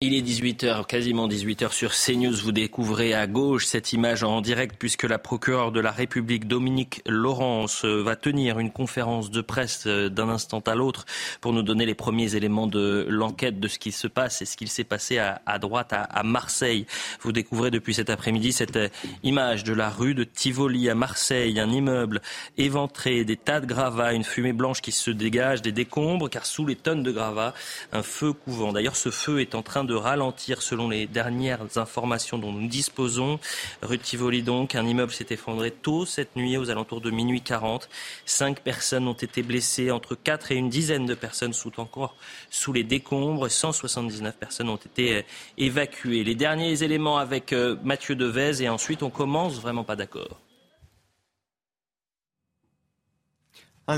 Il est 18h, quasiment 18h sur CNews. Vous découvrez à gauche cette image en direct puisque la procureure de la République, Dominique Laurence, va tenir une conférence de presse euh, d'un instant à l'autre pour nous donner les premiers éléments de l'enquête de ce qui se passe et ce qu'il s'est passé à, droite à, Marseille. Vous découvrez depuis cet après-midi cette euh, image de la rue de Tivoli à Marseille, un immeuble éventré, des tas de gravats, une fumée blanche qui se dégage, des décombres car sous les tonnes de gravats, un feu couvant. D'ailleurs, ce feu est en train ralentir selon les dernières informations dont nous disposons. Rue Tivoli donc, un immeuble s'est effondré tôt cette nuit aux alentours de minuit 40. Cinq personnes ont été blessées, entre quatre et une dizaine de personnes sont encore sous les décombres. 179 personnes ont été euh, évacuées. Les derniers éléments avec euh, Mathieu Devez et ensuite on commence vraiment pas d'accord.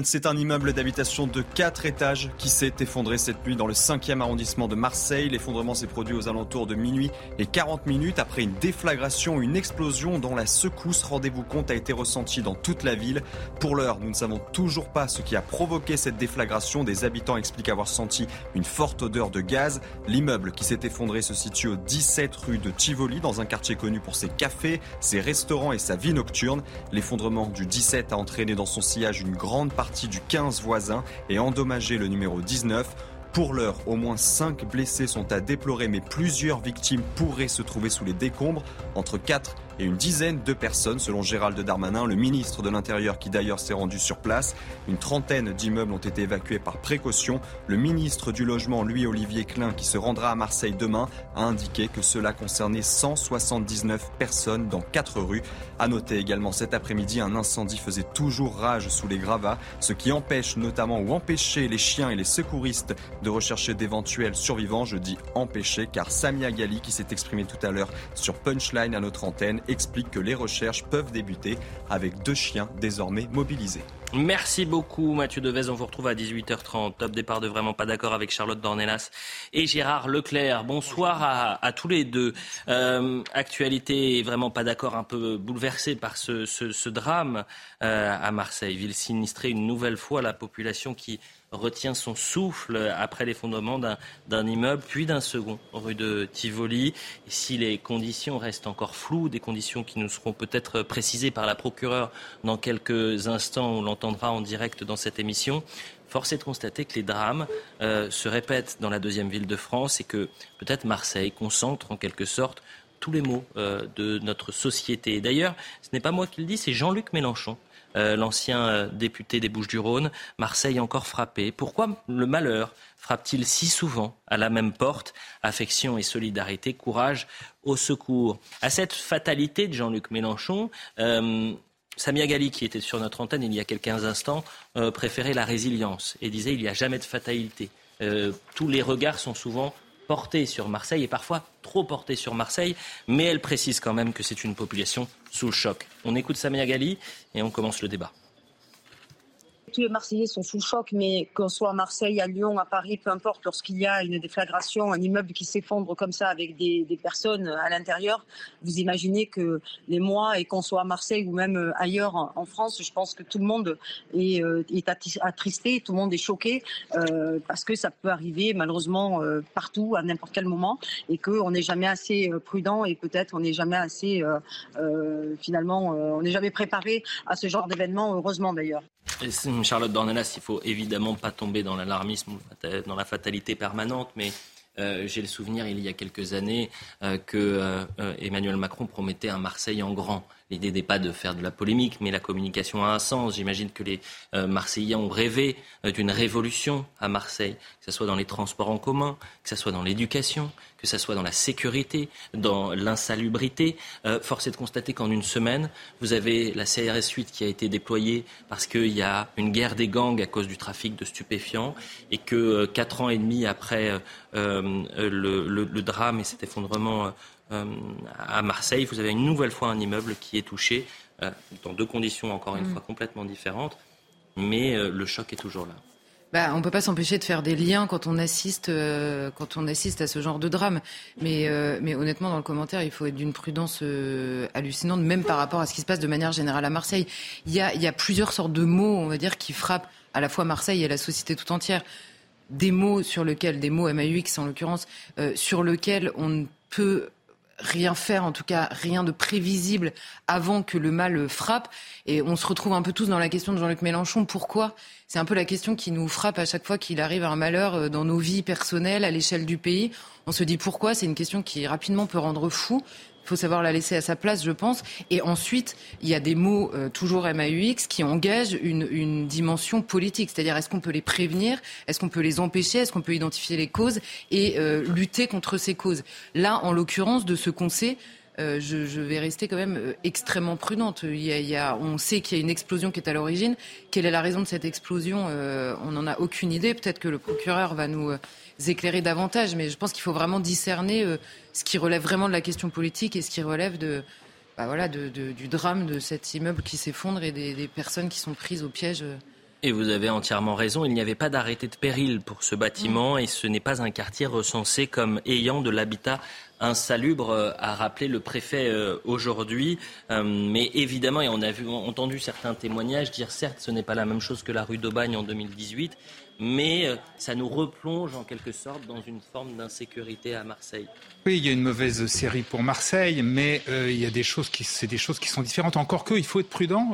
C'est un immeuble d'habitation de 4 étages qui s'est effondré cette nuit dans le 5e arrondissement de Marseille. L'effondrement s'est produit aux alentours de minuit et 40 minutes après une déflagration, une explosion dont la secousse, rendez-vous compte, a été ressentie dans toute la ville. Pour l'heure, nous ne savons toujours pas ce qui a provoqué cette déflagration. Des habitants expliquent avoir senti une forte odeur de gaz. L'immeuble qui s'est effondré se situe au 17 rue de Tivoli, dans un quartier connu pour ses cafés, ses restaurants et sa vie nocturne. L'effondrement du 17 a entraîné dans son sillage une grande partie du 15 voisin et endommagé le numéro 19. Pour l'heure, au moins 5 blessés sont à déplorer, mais plusieurs victimes pourraient se trouver sous les décombres. Entre 4 et une dizaine de personnes, selon Gérald Darmanin, le ministre de l'Intérieur qui d'ailleurs s'est rendu sur place. Une trentaine d'immeubles ont été évacués par précaution. Le ministre du Logement, Louis Olivier Klein, qui se rendra à Marseille demain, a indiqué que cela concernait 179 personnes dans quatre rues. À noter également cet après-midi, un incendie faisait toujours rage sous les gravats, ce qui empêche notamment ou empêchait les chiens et les secouristes de rechercher d'éventuels survivants. Je dis empêcher car Samia Gali, qui s'est exprimé tout à l'heure sur Punchline à notre antenne, explique que les recherches peuvent débuter avec deux chiens désormais mobilisés. Merci beaucoup Mathieu Devez. On vous retrouve à 18h30. Top départ de Vraiment pas d'accord avec Charlotte Dornelas et Gérard Leclerc. Bonsoir à, tous les deux. Euh, actualité vraiment pas d'accord, un peu bouleversée par ce, drame euh, à Marseille. Ville sinistrée une nouvelle fois, la population qui retient son souffle après l'effondrement d'un immeuble, puis d'un second rue de Tivoli. Si les conditions restent encore floues, des conditions qui nous seront peut-être précisées par la procureure dans quelques instants, on l'entendra en direct dans cette émission, force est de constater que les drames euh, se répètent dans la deuxième ville de France et que peut-être Marseille concentre en quelque sorte tous les maux euh, de notre société. D'ailleurs, ce n'est pas moi qui le dis, c'est Jean-Luc Mélenchon euh, l'ancien euh, député des Bouches-du-Rhône. Marseille encore frappé. Pourquoi le malheur frappe-t-il si souvent à la même porte? Affection et solidarité, courage au secours. À cette fatalité de Jean-Luc Mélenchon, euh, Samia Gali, qui était sur notre antenne il y a quelques instants, préférait la résilience et disait il n'y a jamais de fatalité. tous les regards sont souvent portés sur Marseille et parfois trop portés sur Marseille, mais elle précise quand même que c'est une population sous le choc. On écoute Samia Gali et on commence le débat tous les Marseillais sont sous choc, mais qu'on soit à Marseille, à Lyon, à Paris, peu importe, lorsqu'il y a une déflagration, un immeuble qui s'effondre comme ça avec des, personnes à l'intérieur, vous imaginez que les mois, et qu'on soit à Marseille ou même ailleurs en, France, je pense que tout le monde est, euh, attristé, tout le monde est choqué, euh, parce que ça peut arriver malheureusement euh, partout, à n'importe quel moment, et qu'on n'est jamais assez prudent et peut-être on n'est jamais assez, finalement, on n'est jamais préparé à ce genre d'événement, heureusement d'ailleurs. Charlotte Dornelas, il faut évidemment pas tomber dans l'alarmisme, dans la fatalité permanente, mais euh, j'ai le souvenir, il y a quelques années, euh, que euh, Emmanuel Macron promettait un Marseille en grand. L'idée n'est pas de faire de la polémique, mais la communication a un sens. J'imagine que les euh, Marseillais ont rêvé euh, d'une révolution à Marseille, que ce soit dans les transports en commun, que ce soit dans l'éducation, que ce soit dans la sécurité, dans l'insalubrité. Euh, force est de constater qu'en une semaine, vous avez la CRS 8 qui a été déployée parce qu'il y a une guerre des gangs à cause du trafic de stupéfiants et que quatre ans et demi après le, drame et cet effondrement à Marseille, vous avez une nouvelle fois un immeuble qui est touché, euh, dans deux conditions encore une mm. fois complètement différentes, mais euh, le choc est toujours là. Bah, on ne peut pas s'empêcher de faire des liens quand on assiste, quand on assiste à ce genre de drame. Mais, mais honnêtement, dans le commentaire, il faut être d'une prudence hallucinante, même par rapport à ce qui se passe de manière générale à Marseille. Il y a, il y a plusieurs sortes de mots, on va dire, qui frappent à la fois Marseille et la société tout entière des mots sur lesquels, des mots MAUX en l'occurrence, sur lesquels on ne peut rien faire, en tout cas rien de prévisible avant que le mal frappe. Et on se retrouve un peu tous dans la question de Jean-Luc Mélenchon. Pourquoi? C'est un peu la question qui nous frappe à chaque fois qu'il arrive un malheur euh, dans nos vies personnelles, à l'échelle du pays. On se dit pourquoi? C'est une question qui rapidement peut rendre fou. Il faut savoir la laisser à sa place, je pense. Et ensuite, il y a des mots, euh, toujours MAUX, qui engagent une, dimension politique. C'est-à-dire, est-ce qu'on peut les prévenir? Est-ce qu'on peut les empêcher? Est-ce qu'on peut identifier les causes et euh, lutter contre ces causes? Là, en l'occurrence, de ce qu'on sait, euh, je, vais rester quand même extrêmement prudente. Il y a, on sait qu'il y a une explosion qui est à l'origine. Quelle est la raison de cette explosion On n'en a aucune idée. Peut-être que le procureur va nous éclairer davantage, mais je pense qu'il faut vraiment discerner ce qui relève vraiment de la question politique et ce qui relève de, bah voilà, de, de, du drame de cet immeuble qui s'effondre et des, des, personnes qui sont prises au piège. Et vous avez entièrement raison, il n'y avait pas d'arrêté de péril pour ce bâtiment et ce n'est pas un quartier recensé comme ayant de l'habitat insalubre, euh, a rappelé le préfet euh, aujourd'hui. Euh, mais évidemment, et on a entendu certains témoignages dire certes, ce n'est pas la même chose que la rue d'Aubagne en 2018, mais ça nous replonge en quelque sorte dans une forme d'insécurité à Marseille. Oui, il y a une mauvaise série pour Marseille, mais il y a des choses qui, c'est des choses qui sont différentes. Encore que, il faut être prudent.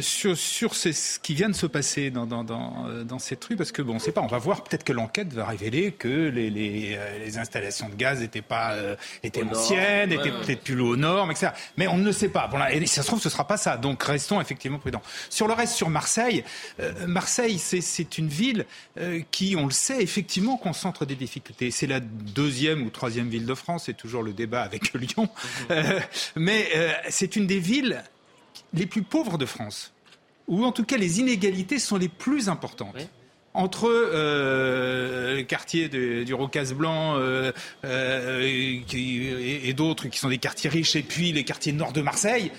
Sur, sur ce qui vient de se passer dans, dans, dans, euh, dans cette rue, parce que bon, on ne sait pas, on va voir, peut-être que l'enquête va révéler que les, les, euh, les installations de gaz n'étaient pas étaient anciennes, n'étaient peut-être plus aux normes, etc. Mais on ne le sait pas. Bon, là, et si ça se trouve, ce sera pas ça. Donc restons effectivement prudents. Sur le reste, sur Marseille, euh, Marseille, c'est une ville euh, qui, on le sait, effectivement concentre des difficultés. C'est la deuxième ou troisième ville de France, c'est toujours le débat avec Lyon. Euh, mais c'est une des villes les plus pauvres de France, ou en tout cas les inégalités sont les plus importantes. Entre euh, le quartier du Rocas Blanc euh, euh, et, d'autres qui sont des quartiers riches, et puis les quartiers nord de Marseille,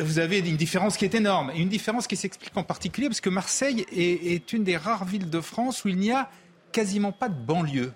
vous avez une différence qui est énorme. une différence qui s'explique en particulier parce que Marseille est, est, une des rares villes de France où il n'y a quasiment pas de banlieue.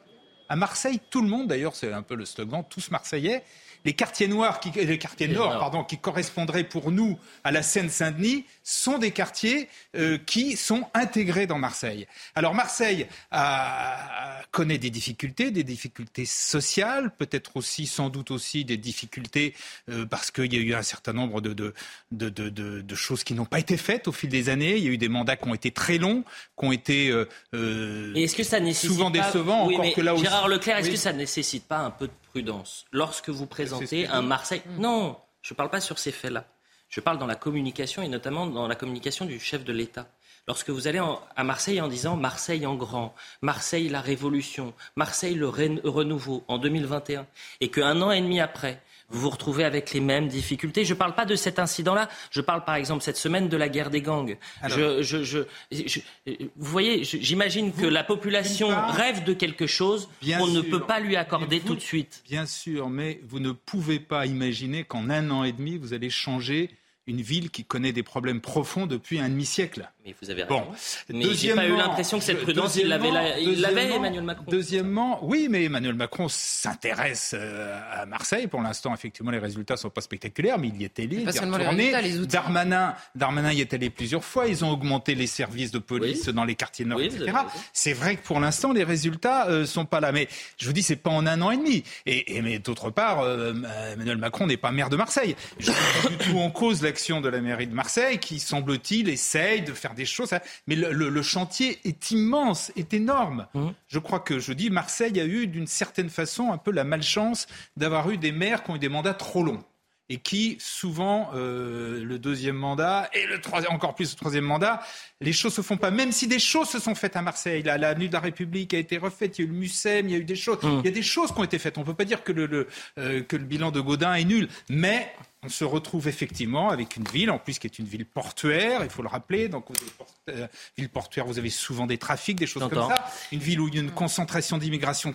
À Marseille, tout le monde, d'ailleurs, c'est un peu le slogan, tous Marseillais, les quartiers noirs, qui, les quartiers nord, pardon, qui correspondraient pour nous à la Seine-Saint-Denis, sont des quartiers euh, qui sont intégrés dans Marseille. Alors Marseille a, connaît des difficultés, des difficultés sociales, peut-être aussi, sans doute aussi, des difficultés euh, parce qu'il y a eu un certain nombre de, de, de, de choses qui n'ont pas été faites au fil des années. Il y a eu des mandats qui ont été très longs, qui ont été euh, est-ce que ça nécessite souvent décevants. Oui, encore que là Gérard Leclerc, est-ce que ça ne nécessite pas un peu de prudence lorsque vous présentez un Marseille Non, je ne parle pas sur ces faits-là. Je parle dans la communication et notamment dans la communication du chef de l'État. Lorsque vous allez à Marseille en disant Marseille en grand, Marseille la révolution, Marseille le renouveau en 2021, et qu'un an et demi après, vous vous retrouvez avec les mêmes difficultés. Je ne parle pas de cet incident-là. Je parle par exemple cette semaine de la guerre des gangs. je, je, je, vous voyez, j'imagine que la population rêve de quelque chose qu'on ne peut pas lui accorder tout de suite. Bien sûr, mais vous ne pouvez pas imaginer qu'en un an et demi, vous allez changer une ville qui connaît des problèmes profonds depuis un demi-siècle. Mais vous avez raison. Bon. Mais j'ai pas eu l'impression que cette prudence, il l'avait, Emmanuel Macron. Deuxièmement, oui, mais Emmanuel Macron s'intéresse euh, à Marseille. Pour l'instant, effectivement, les résultats sont pas spectaculaires, mais il y est allé. Pas seulement les résultats, les outils. Darmanin, Darmanin y est allé plusieurs fois. Ils ont augmenté les services de police dans les quartiers nord, etc. C'est vrai que pour l'instant, les résultats euh, sont pas là. Mais je vous dis, c'est pas en un an et demi. Et, et mais d'autre part, euh, Emmanuel Macron n'est pas maire de Marseille. Je ne pas du tout en cause la de la mairie de Marseille qui, semble-t-il, essaye de faire des choses. Mais le, chantier est immense, est énorme. Mmh. Je crois que, je dis, Marseille a eu d'une certaine façon un peu la malchance d'avoir eu des maires qui ont eu des mandats trop longs et qui, souvent, euh, le deuxième mandat et le troisième, encore plus le troisième mandat, les choses se font pas. Même si des choses se sont faites à Marseille, la l'avenue de la République a été refaite, il y a eu le Mucem, il y a eu des choses, mmh. il y a des choses qui ont été faites. On peut pas dire que le, le euh, que le bilan de Gaudin est nul, mais on se retrouve effectivement avec une ville, en plus qui est une ville portuaire, il faut le rappeler. Donc, euh, ville portuaire, vous avez souvent des trafics, des choses comme ça. Une ville où il y a une concentration d'immigration,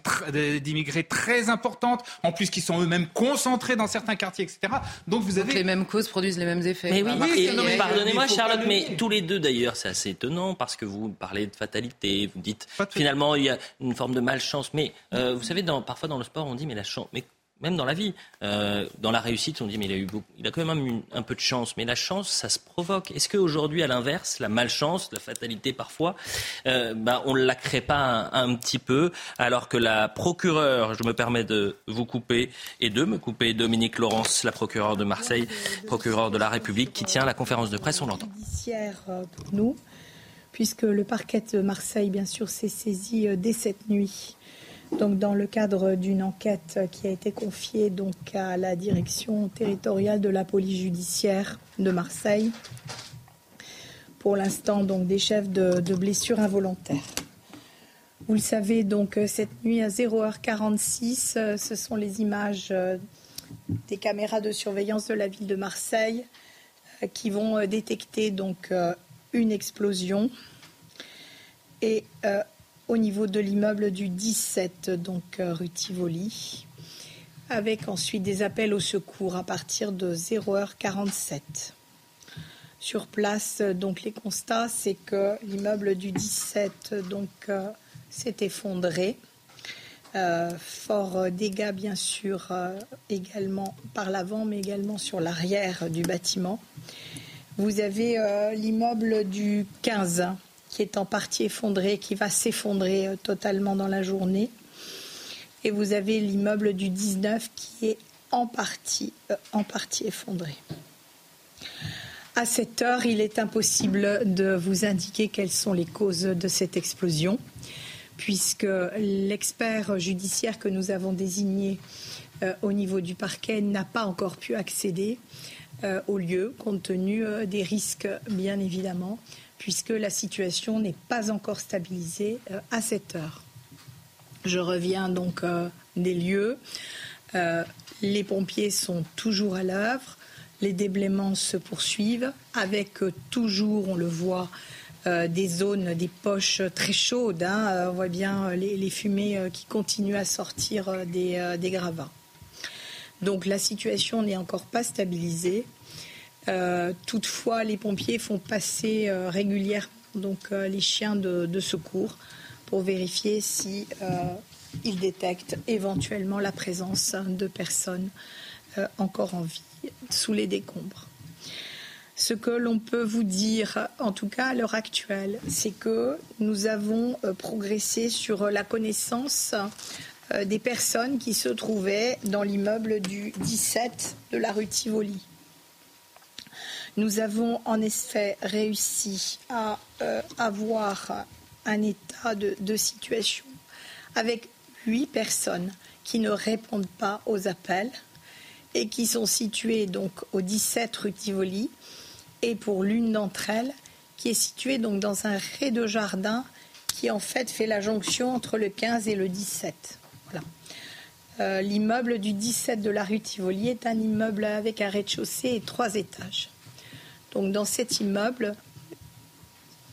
d'immigrés très importante, en plus qui sont eux-mêmes concentrés dans certains quartiers, etc. Donc vous avez les mêmes causes produisent les mêmes effets. Mais oui, pardonnez-moi, Charlotte, mais tous les deux d'ailleurs, c'est assez étonnant parce que vous parlez de fatalité, vous dites finalement il y a une forme de malchance, mais euh, vous savez, dans, parfois dans le sport, on dit mais la chance, mais même dans la vie. Euh, dans la réussite, on dit mais il a a quand même eu un peu de chance. Mais la chance, ça se provoque. Est-ce qu'aujourd'hui, à l'inverse, la malchance, la fatalité parfois, euh, bah, on ne la crée pas un, petit peu alors que la procureure, je me permets de vous couper et de me couper, Dominique Laurence, la procureure de Marseille, procureure de la République, qui tient la conférence de presse, on l'entend. Euh, puisque le parquet de Marseille, bien sûr, s'est saisi dès cette nuit donc dans le cadre d'une enquête qui a été confiée donc à la direction territoriale de la police judiciaire de Marseille. Pour l'instant, donc des chefs de, blessures involontaires. Vous le savez, donc cette nuit à 0h46, ce sont les images euh, des caméras de surveillance de la ville de Marseille euh, qui vont euh, détecter donc une explosion et au niveau de l'immeuble du 17, donc euh, rue Tivoli, avec ensuite des appels au secours à partir de 0h47. Sur place, donc les constats, c'est que l'immeuble du 17 donc euh, s'est effondré. Euh, fort dégâts bien sûr également par l'avant, mais également sur l'arrière du bâtiment. Vous avez l'immeuble du 15 qui est en partie effondré, qui va s'effondrer euh, totalement dans la journée. Et vous avez l'immeuble du 19 qui est en partie, euh, en partie effondré. À cette heure, il est impossible de vous indiquer quelles sont les causes de cette explosion, puisque l'expert judiciaire que nous avons désigné euh, au niveau du parquet n'a pas encore pu accéder au lieu, compte tenu des risques, bien évidemment, puisque la situation n'est pas encore stabilisée euh, à cette heure. Je reviens donc euh, des lieux. Euh, les pompiers sont toujours à l'œuvre. Les déblaiements se poursuivent avec toujours, on le voit, des zones, des poches très chaudes. Hein. on voit bien les, fumées qui continuent à sortir des, des gravats. Donc la situation n'est encore pas stabilisée. Euh, toutefois, les pompiers font passer euh, régulièrement euh, les chiens de, secours pour vérifier si ils détectent éventuellement la présence de personnes encore en vie sous les décombres. Ce que l'on peut vous dire, en tout cas à l'heure actuelle, c'est que nous avons progressé sur la connaissance des personnes qui se trouvaient dans l'immeuble du 17 de la rue Tivoli. Nous avons en effet réussi à euh, avoir un état de, situation avec huit personnes qui ne répondent pas aux appels et qui sont situées donc au 17 rue Tivoli et pour l'une d'entre elles qui est située donc dans un rez-de-jardin qui en fait fait la jonction entre le 15 et le 17. Voilà. Euh, l'immeuble du 17 de la rue Tivoli est un immeuble avec un rez-de-chaussée et trois étages. Donc dans cet immeuble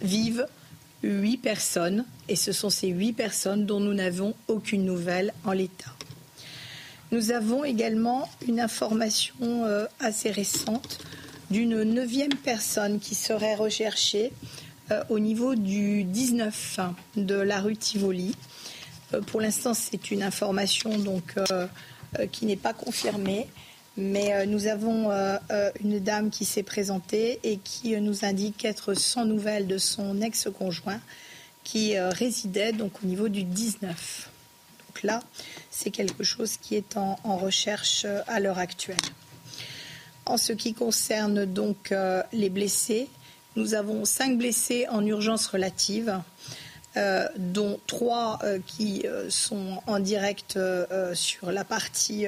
vivent huit personnes et ce sont ces huit personnes dont nous n'avons aucune nouvelle en l'état. Nous avons également une information euh, assez récente d'une neuvième personne qui serait recherchée euh, au niveau du 19 de la rue Tivoli. Euh, pour l'instant, c'est une information qui n'est pas confirmée. Mais euh, nous avons euh, euh, une dame qui s'est présentée et qui nous indique être sans nouvelles de son ex-conjoint qui résidait donc au niveau du 19. Donc là, c'est quelque chose qui est en, recherche à l'heure actuelle. En ce qui concerne donc les blessés, nous avons cinq blessés en urgence relative. dont trois qui sont en direct sur la partie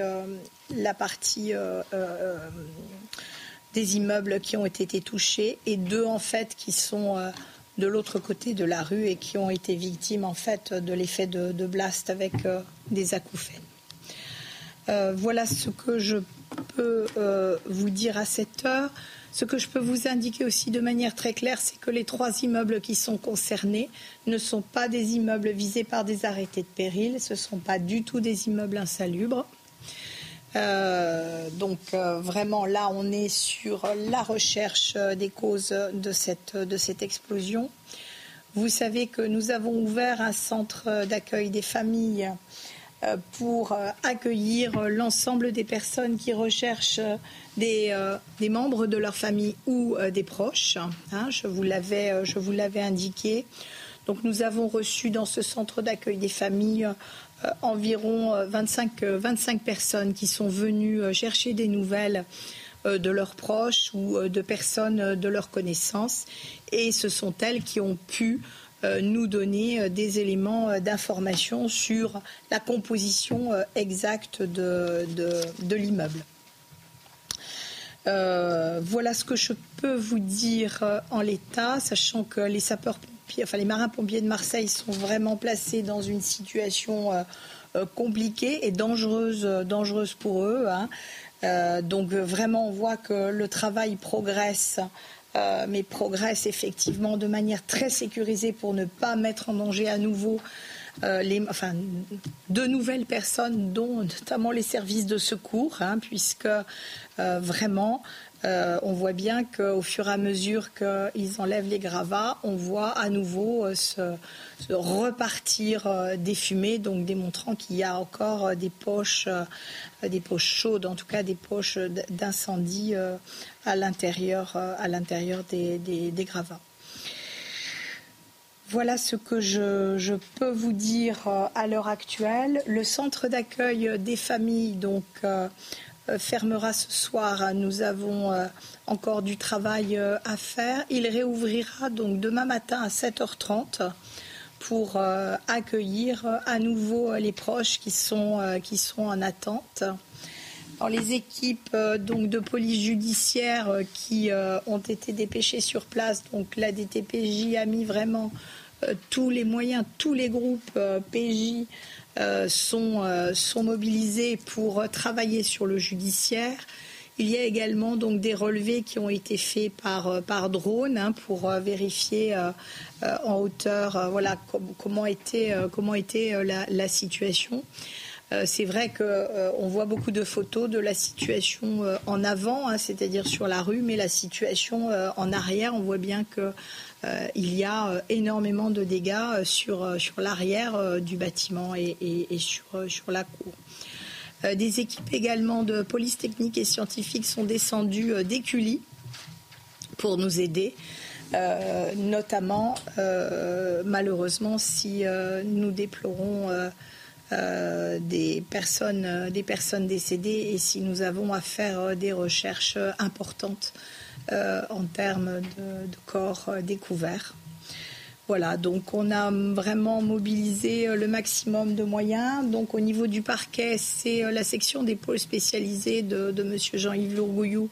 la partie euh, euh, des immeubles qui ont été touchés et deux en fait qui sont euh, de l'autre côté de la rue et qui ont été victimes en fait de l'effet de, blast avec des acouphènes. voilà ce que je peux vous dire à cette heure. Ce que je peux vous indiquer aussi de manière très claire, c'est que les trois immeubles qui sont concernés ne sont pas des immeubles visés par des arrêtés de péril, ce ne sont pas du tout des immeubles insalubres. Euh, donc euh, vraiment là, on est sur la recherche euh, des causes de cette, de cette explosion. Vous savez que nous avons ouvert un centre d'accueil des familles pour accueillir l'ensemble des personnes qui recherchent des, des, membres de leur famille ou des proches. Hein, je vous l'avais indiqué. Donc nous avons reçu dans ce centre d'accueil des familles environ 25, 25 personnes qui sont venues chercher des nouvelles de leurs proches ou de personnes de leur connaissance. Et ce sont elles qui ont pu euh, nous donner euh, des éléments euh, d'information sur la composition exacte de, l'immeuble. voilà ce que je peux vous dire en l'état, sachant que les enfin les marins-pompiers de Marseille sont vraiment placés dans une situation compliquée et dangereuse, dangereuse pour eux. Hein. donc vraiment, on voit que le travail progresse euh, mais progresse effectivement de manière très sécurisée pour ne pas mettre en danger à nouveau euh, les, enfin, de nouvelles personnes, dont notamment les services de secours, hein, puisque euh, vraiment euh, on voit bien qu'au fur et à mesure qu'ils enlèvent les gravats, on voit à nouveau euh, se, repartir euh, des fumées, donc démontrant qu'il y a encore des poches, des poches chaudes, en tout cas des poches d'incendie à l'intérieur, à l'intérieur des, gravats. Voilà ce que je, peux vous dire à l'heure actuelle. Le centre d'accueil des familles, donc fermera ce soir. Nous avons euh, encore du travail euh, à faire. Il réouvrira donc demain matin à 7h30 pour accueillir à nouveau les proches qui sont, en attente. les équipes donc de police judiciaire qui ont été dépêchées sur place, donc la DTPJ a mis vraiment tous les moyens, tous les groupes PJ euh, sont, euh, sont mobilisés pour travailler sur le judiciaire. Il y a également donc des relevés qui ont été faits par, euh, par drone hein, pour vérifier en hauteur voilà, comment était, comment était la situation. C'est vrai qu'on voit beaucoup de photos de la situation en avant, hein, c'est-à-dire sur la rue, mais la situation en arrière, on voit bien que euh, il y a euh, énormément de dégâts euh, sur, sur l'arrière du bâtiment et, sur, sur la cour. Des équipes également de police technique et scientifique sont descendues d'Écully pour nous aider. notamment, malheureusement, si nous déplorons des, personnes, des personnes décédées et si nous avons à faire des recherches importantes euh, en termes de, corps euh, découverts. Voilà, donc on a vraiment mobilisé euh, le maximum de moyens. Donc au niveau du parquet, c'est la section des pôles spécialisés de, de M. Jean-Yves Lourgouillou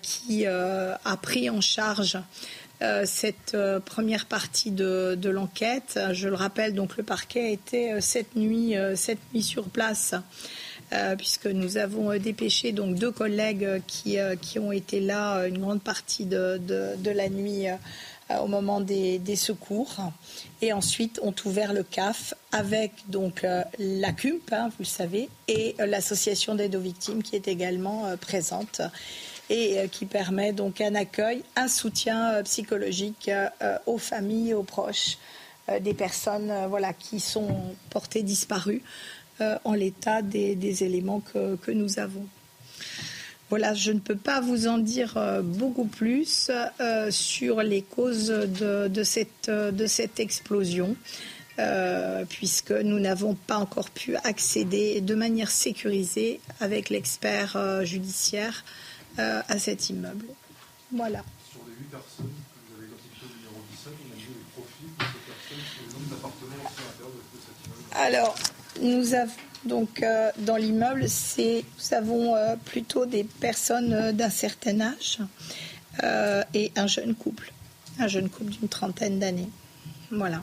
qui a pris en charge cette première partie de, l'enquête. Je le rappelle, donc le parquet était cette nuit, cette nuit sur place euh, puisque nous avons euh, dépêché donc deux collègues euh, qui, qui ont été là une grande partie de, de, la nuit au moment des, des, secours. Et ensuite, ont ouvert le CAF avec donc la CUMP, hein, vous le savez, et l'association d'aide aux victimes qui est également présente et qui permet donc un accueil, un soutien psychologique aux familles, aux proches des personnes voilà, qui sont portées disparues. Euh, en l'état des, éléments que, nous avons. Voilà, je ne peux pas vous en dire euh, beaucoup plus euh, sur les causes de, cette, de cette, explosion, puisque nous n'avons pas encore pu accéder de manière sécurisée avec l'expert judiciaire à cet immeuble. Voilà. Sur les 8 personnes que vous avez identifiées au numéro 17, on a vu les profils de ces personnes sur le nombre d'appartements au sein de cet immeuble Alors, nous avons donc euh, dans l'immeuble, nous avons euh, plutôt des personnes euh, d'un certain âge et un jeune couple, un jeune couple d'une trentaine d'années. Voilà.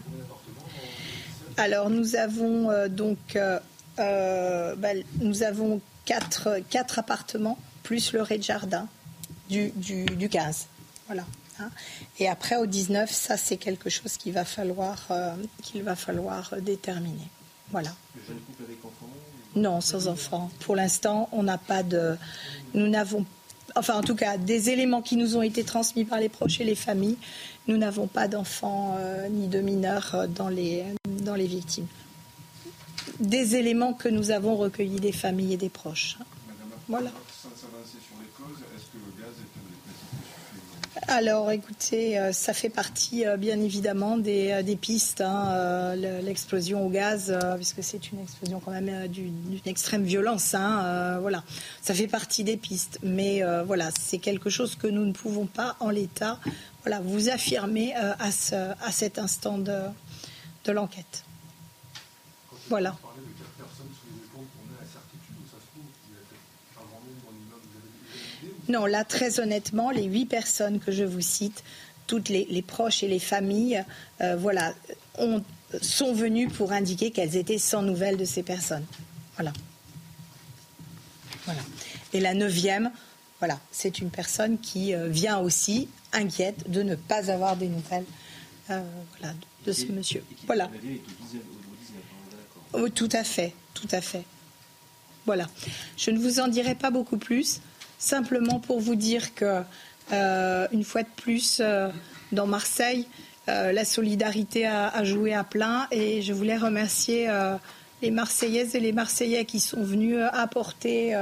Alors nous avons donc bah, nous avons quatre, quatre, appartements plus le rez-de-jardin du, du, du, 15. Voilà. Hein. Et après au 19, ça c'est quelque chose qu'il va falloir qu'il va falloir déterminer. Voilà. Le jeune couple avec enfants Non, sans enfants. Pour l'instant, on n'a pas de. Nous n'avons. Enfin, en tout cas, des éléments qui nous ont été transmis par les proches et les familles. Nous n'avons pas d'enfants euh, ni de mineurs euh, dans les, dans les victimes. des éléments que nous avons recueillis des familles et des proches. Voilà. Alors, écoutez, euh, ça fait partie, euh, bien évidemment, des, euh, pistes. Hein, l'explosion au gaz, puisque c'est une explosion quand même d'une extrême violence. Hein, voilà, ça fait partie des pistes. Mais voilà, c'est quelque chose que nous ne pouvons pas, en l'état, voilà, vous affirmer à, à cet instant de, de l'enquête. Voilà. Non, là, très honnêtement, les huit personnes que je vous cite, toutes les, proches et les familles, euh, voilà, sont venues pour indiquer qu'elles étaient sans nouvelles de ces personnes. Voilà. Voilà. Et la neuvième, voilà, c'est une personne qui euh, vient aussi inquiète de ne pas avoir des nouvelles euh, de ce monsieur. Voilà. Oh, tout à fait, tout à fait. Voilà. Je ne vous en dirai pas beaucoup plus. Simplement pour vous dire que, euh, une fois de plus, euh, dans Marseille, euh, la solidarité a, joué à plein et je voulais remercier les Marseillaises et les Marseillais qui sont venus apporter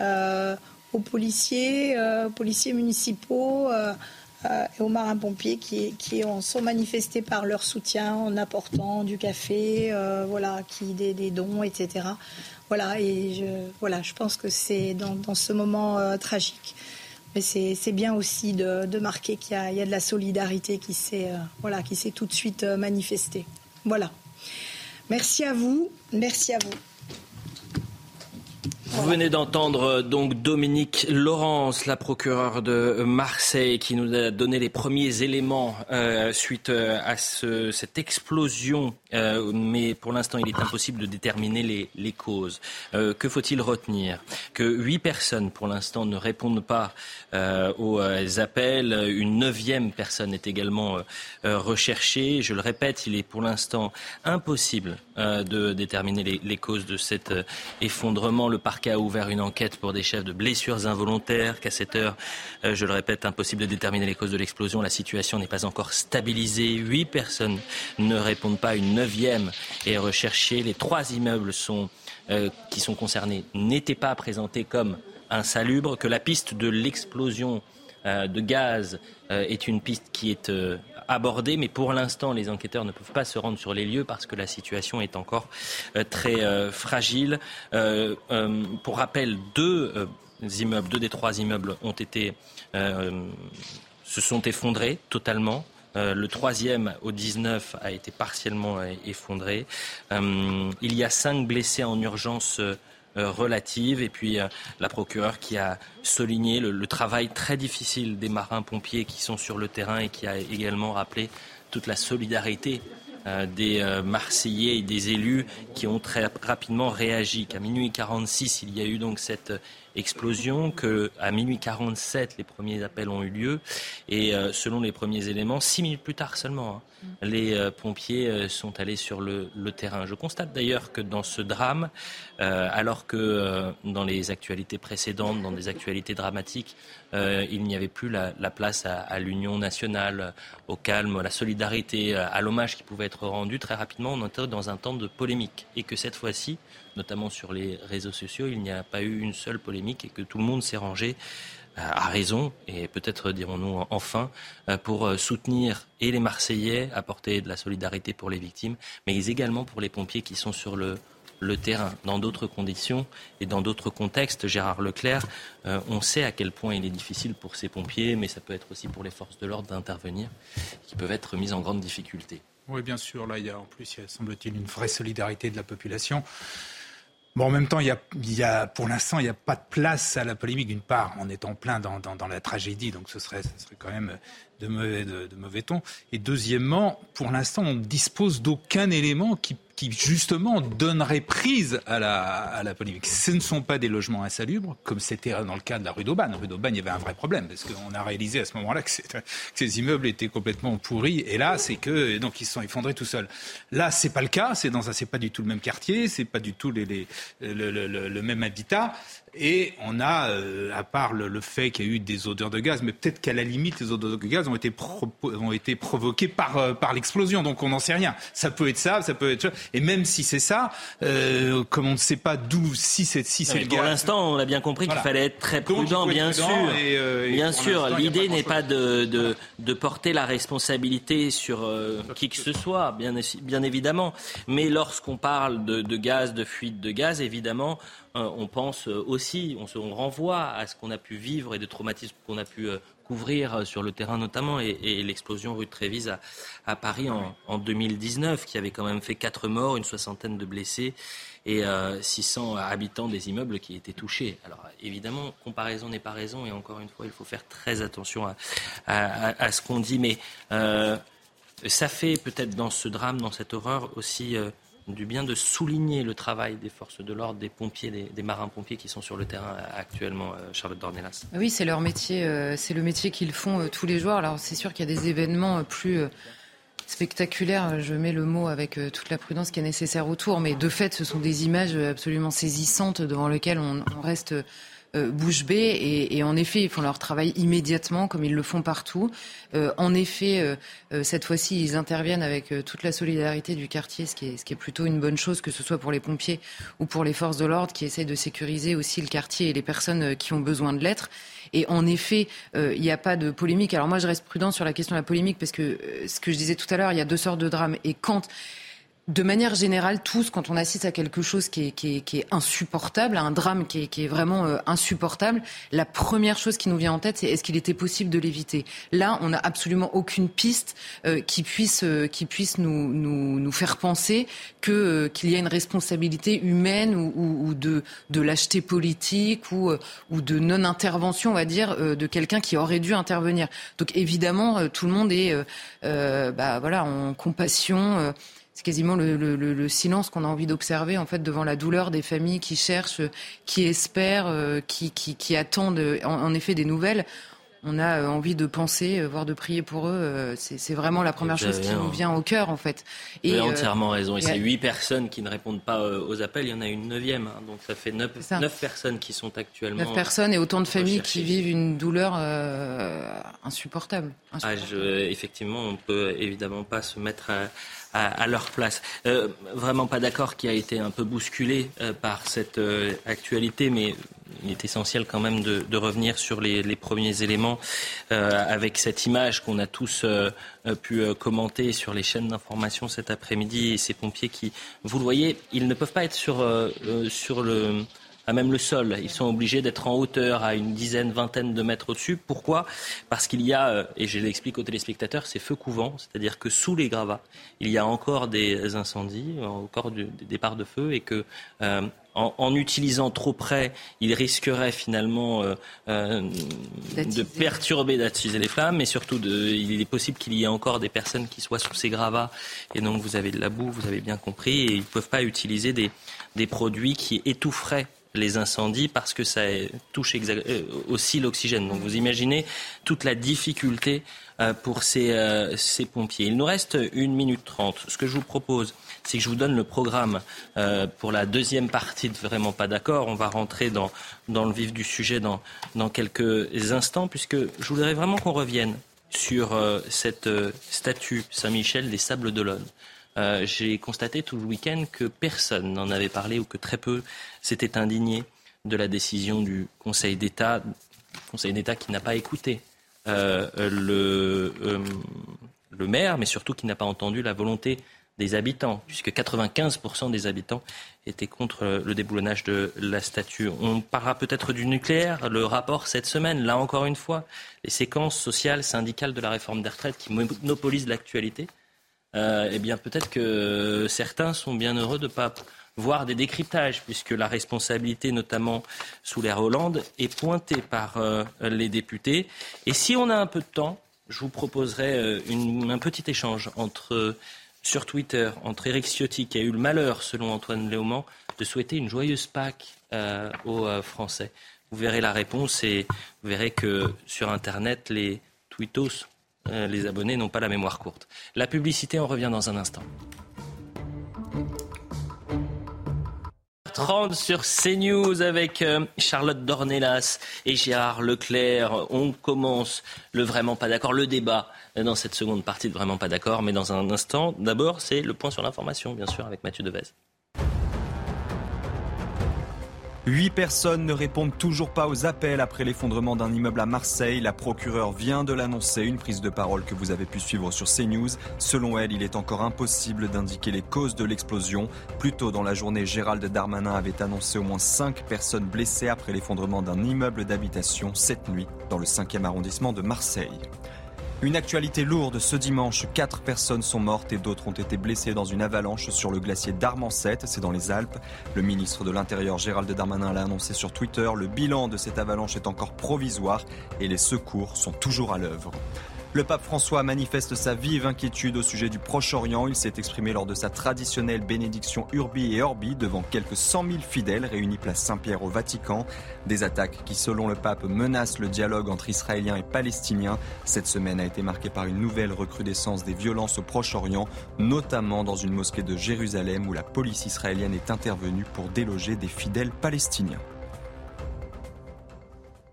aux policiers, aux policiers municipaux et aux marins-pompiers qui, qui sont manifestés par leur soutien en apportant du café, voilà, qui, des dons, etc. Voilà, et je, voilà, je pense que c'est dans, ce moment euh, tragique. Mais c'est bien aussi de, marquer qu'il y, a de la solidarité qui s'est euh, voilà, tout de suite euh, manifestée. Voilà. Merci à vous. Merci à vous. Vous venez d'entendre donc Dominique Laurence, la procureure de Marseille, qui nous a donné les premiers éléments suite à ce, cette explosion. Mais pour l'instant, il est impossible de déterminer les, causes. que faut-il retenir? Que huit personnes, pour l'instant, ne répondent pas aux appels. Une neuvième personne est également recherchée. Je le répète, il est pour l'instant impossible de déterminer les, causes de cet effondrement. Le parc a ouvert une enquête pour des chefs de blessures involontaires. Qu'à cette heure, euh, je le répète, impossible de déterminer les causes de l'explosion. La situation n'est pas encore stabilisée. Huit personnes ne répondent pas. Une neuvième est recherchée. Les trois immeubles sont, euh, qui sont concernés n'étaient pas présentés comme insalubres. Que la piste de l'explosion euh, de gaz est une piste qui est abordé, mais pour l'instant, les enquêteurs ne peuvent pas se rendre sur les lieux parce que la situation est encore euh, très euh, fragile. Euh, pour rappel, deux immeubles, deux des trois immeubles ont été se sont effondrés totalement. Le troisième au 19 a été partiellement effondré. il y a cinq blessés en urgence euh, relative. Et puis euh, la procureure qui a souligné le, travail très difficile des marins-pompiers qui sont sur le terrain et qui a également rappelé toute la solidarité euh, des Marseillais et des élus qui ont très rapidement réagi. Qu'à minuit 46, il y a eu donc cette explosion, qu'à minuit 47, les premiers appels ont eu lieu. Et selon les premiers éléments, six minutes plus tard seulement, hein, les euh, pompiers euh, sont allés sur le, terrain. Je constate d'ailleurs que dans ce drame, euh, alors que dans les actualités précédentes, dans des actualités dramatiques, il n'y avait plus la, place à, l'union nationale, au calme, à la solidarité, à l'hommage qui pouvait être rendu très rapidement. On était dans un temps de polémique et que cette fois-ci, notamment sur les réseaux sociaux, il n'y a pas eu une seule polémique et que tout le monde s'est rangé a raison, et peut-être dirons-nous enfin, euh, pour euh, soutenir et les Marseillais, apporter de la solidarité pour les victimes, mais également pour les pompiers qui sont sur le, terrain dans d'autres conditions et dans d'autres contextes. Gérard Leclerc, euh, on sait à quel point il est difficile pour ces pompiers, mais ça peut être aussi pour les forces de l'ordre d'intervenir, qui peuvent être mises en grande difficulté. Oui, bien sûr. Là, il y a en plus, il semble-t-il, une vraie solidarité de la population. Bon, en même temps, il y a, il y a pour l'instant, il n'y a pas de place à la polémique. D'une part, on est en plein dans, dans, dans, la tragédie, donc ce serait, ce serait quand même de mauvais, de, de mauvais ton. Et deuxièmement, pour l'instant, on ne dispose d'aucun élément qui qui justement donnerait prise à la, à la polémique. Ce ne sont pas des logements insalubres, comme c'était dans le cas de la rue d'Aubagne. Rue d'Aubagne, il y avait un vrai problème, parce qu'on a réalisé à ce moment-là que, ces immeubles étaient complètement pourris. Et là, c'est que donc ils se sont effondrés tout seuls. Là, c'est pas le cas. C'est dans c'est pas du tout le même quartier, c'est pas du tout les, les, le, le, le, même habitat. Et on a, euh, à part le, fait qu'il y a eu des odeurs de gaz, mais peut-être qu'à la limite, les odeurs de gaz ont été, ont été provoquées par, euh, par l'explosion. Donc on n'en sait rien. Ça peut être ça, ça peut être Et même si c'est ça, euh, comme on ne sait pas d'où, si c'est si c'est Pour l'instant, on a bien compris qu'il fallait être très prudent, bien sûr. Euh, bien sûr, l'idée n'est pas de, de, de, porter la responsabilité sur euh, qui que ce soit, bien, bien évidemment. Mais lorsqu'on parle de, de, gaz, de fuite de gaz, évidemment, on pense aussi, on, se, on renvoie à ce qu'on a pu vivre et des traumatismes qu'on a pu couvrir euh, sur le terrain notamment et, l'explosion rue de Trévise à, Paris en, 2019 qui avait quand même fait quatre morts, une soixantaine de blessés et 600 euh, habitants des immeubles qui étaient touchés. Alors évidemment, comparaison n'est pas raison et encore une fois, il faut faire très attention à, ce qu'on dit, mais euh, ça fait peut-être dans ce drame, dans cette horreur aussi du bien de souligner le travail des forces de l'ordre, des pompiers, des, marins-pompiers qui sont sur le terrain euh, actuellement, euh, Charlotte Dornelas. Oui, c'est leur métier, euh, c'est le métier qu'ils font tous les jours. Alors c'est sûr qu'il y a des événements plus spectaculaires, je mets le mot avec toute la prudence qui est nécessaire autour, mais de fait, ce sont des images absolument saisissantes devant lesquelles on reste euh, bouche bée. Et, en effet, ils font leur travail immédiatement, comme ils le font partout. Euh, en effet, euh, cette fois-ci, ils interviennent avec toute la solidarité du quartier, ce qui, est, ce qui est plutôt une bonne chose, que ce soit pour les pompiers ou pour les forces de l'ordre, qui essaient de sécuriser aussi le quartier et les personnes qui ont besoin de l'être. Et en effet, il n'y a pas de polémique. Alors moi, je reste prudent sur la question de la polémique parce que ce que je disais tout à l'heure, il y a deux sortes de drames. Et quand de manière générale, tous, quand on assiste à quelque chose qui est, insupportable, à un drame qui est, vraiment euh, insupportable, la première chose qui nous vient en tête, c'est est-ce qu'il était possible de l'éviter? Là, on n'a absolument aucune piste euh, qui puisse, euh, qui puisse nous, faire penser que qu'il y a une responsabilité humaine ou de, de lâcheté politique ou, ou de non-intervention, on va dire, de quelqu'un qui aurait dû intervenir. Donc évidemment, tout le monde est bah, voilà, en compassion c'est quasiment le, silence qu'on a envie d'observer en fait devant la douleur des familles qui cherchent, qui espèrent, euh, qui, qui, attendent en, effet des nouvelles. On a euh, envie de penser, euh, voire de prier pour eux. C'est vraiment la première chose qui nous vient au cœur en fait. Et, Vous avez entièrement raison. Et c'est huit personnes qui ne répondent pas aux appels. Il y en a une neuvième. Hein. donc ça fait neuf, neuf, personnes qui sont actuellement. Neuf personnes et autant de familles qui vivent une douleur insupportable. Ah, effectivement, on peut évidemment pas se mettre à à, leur place. Euh, vraiment pas d'accord qui a été un peu bousculé euh, par cette euh, actualité, mais il est essentiel quand même de, revenir sur les, les premiers éléments avec cette image qu'on a tous pu commenter sur les chaînes d'information cet après-midi et ces pompiers qui, vous le voyez, ils ne peuvent pas être sur, sur le à même le sol. Ils sont obligés d'être en hauteur à une dizaine, vingtaine de mètres au-dessus. Pourquoi? Parce qu'il y a, euh, et je l'explique aux téléspectateurs, ces feux couvents, c'est-à-dire que sous les gravats, il y a encore des incendies, encore des départs de feu, et que euh, en, utilisant trop près, il risquerait finalement euh, de perturber, d'attiser les flammes, mais surtout, de, il est possible qu'il y ait encore des personnes qui soient sous ces gravats, et donc vous avez de la boue, vous avez bien compris, et ils ne peuvent pas utiliser des, des produits qui étoufferaient les incendies parce que ça touche euh, aussi l'oxygène. Donc vous imaginez toute la difficulté euh, pour ces, euh, ces, pompiers. Il nous reste une minute trente. Ce que je vous propose, c'est que je vous donne le programme pour la deuxième partie de Vraiment pas d'accord. On va rentrer dans, dans le vif du sujet dans, dans quelques instants, puisque je voudrais vraiment qu'on revienne sur cette statue Saint-Michel des Sables d'Olonne. Euh, j'ai constaté tout le week-end que personne n'en avait parlé ou que très peu s'était indigné de la décision du Conseil d'État, Conseil d'État qui n'a pas écouté euh, le, euh, le maire, mais surtout qui n'a pas entendu la volonté des habitants, puisque 95% des habitants étaient contre le déboulonnage de la statue. On parlera peut-être du nucléaire, le rapport cette semaine, là encore une fois, les séquences sociales, syndicales de la réforme des retraites qui monopolisent l'actualité. Euh, eh bien peut-être que certains sont bien heureux de ne pas voir des décryptages, puisque la responsabilité, notamment sous l'ère Hollande, est pointée par euh, les députés. Et si on a un peu de temps, je vous proposerai euh, un petit échange entre, sur Twitter entre Eric Ciotti, qui a eu le malheur, selon Antoine Léaumont, de souhaiter une joyeuse Pâques aux Français. Vous verrez la réponse et vous verrez que sur Internet, les tweetos euh, les abonnés n'ont pas la mémoire courte. La publicité, on revient dans un instant. 18h30 sur CNews avec euh, Charlotte Dornelas et Gérard Leclerc. On commence le vraiment pas d'accord, le débat dans cette seconde partie de vraiment pas d'accord. Mais dans un instant, d'abord, c'est le point sur l'information, bien sûr, avec Mathieu Devez. Huit personnes ne répondent toujours pas aux appels après l'effondrement d'un immeuble à Marseille. La procureure vient de l'annoncer, une prise de parole que vous avez pu suivre sur CNews. Selon elle, il est encore impossible d'indiquer les causes de l'explosion. Plus tôt dans la journée, Gérald Darmanin avait annoncé au moins cinq personnes blessées après l'effondrement d'un immeuble d'habitation cette nuit dans le 5e arrondissement de Marseille. Une actualité lourde ce dimanche. Quatre personnes sont mortes et d'autres ont été blessées dans une avalanche sur le glacier d'Armancette, c'est dans les Alpes. Le ministre de l'Intérieur Gérald Darmanin l'a annoncé sur Twitter. Le bilan de cette avalanche est encore provisoire et les secours sont toujours à l'œuvre. Le pape François manifeste sa vive inquiétude au sujet du Proche-Orient. Il s'est exprimé lors de sa traditionnelle bénédiction Urbi et Orbi devant quelques 100 000 fidèles réunis place Saint-Pierre au Vatican. Des attaques qui, selon le pape, menacent le dialogue entre Israéliens et Palestiniens. Cette semaine a été marquée par une nouvelle recrudescence des violences au Proche-Orient, notamment dans une mosquée de Jérusalem où la police israélienne est intervenue pour déloger des fidèles palestiniens.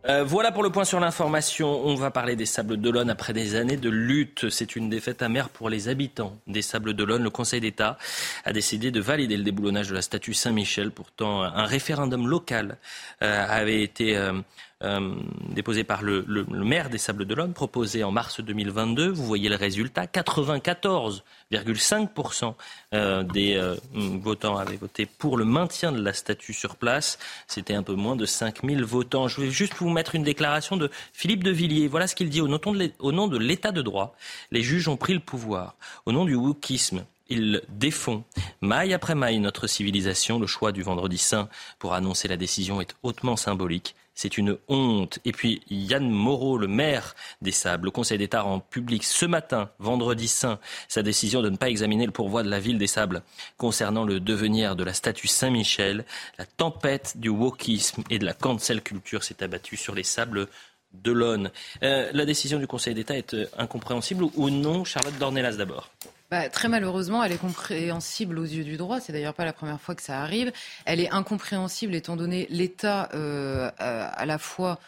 Euh, voilà pour le point sur l'information. On va parler des Sables d'Olonne après des années de lutte. C'est une défaite amère pour les habitants des Sables d'Olonne. Le Conseil d'État a décidé de valider le déboulonnage de la statue Saint-Michel. Pourtant, un référendum local euh, avait été euh, euh, déposé par le, maire des Sables d'Olonne, proposé en mars 2022. Vous voyez le résultat 94,5% euh, des euh, votants avaient voté pour le maintien de la statue sur place. C'était un peu moins de 5000 votants. Je vais juste vous mettre une déclaration de Philippe de Villiers. Voilà ce qu'il dit au nom de l'état de droit. Les juges ont pris le pouvoir. Au nom du wokisme, ils défont maille après maille notre civilisation. Le choix du vendredi saint pour annoncer la décision est hautement symbolique. C'est une honte. Et puis Yann Moreau, le maire des Sables, le Conseil d'État rend public ce matin, vendredi saint, sa décision de ne pas examiner le pourvoi de la ville des Sables concernant le devenir de la statue Saint-Michel. La tempête du wokisme et de la cancel culture s'est abattue sur les Sables de l'Aune. Euh, la décision du Conseil d'État est euh, incompréhensible ou non Charlotte Dornelas d'abord? Bah, très malheureusement, elle est compréhensible aux yeux du droit. C'est d'ailleurs pas la première fois que ça arrive. Elle est incompréhensible étant donné l'état euh, à la fois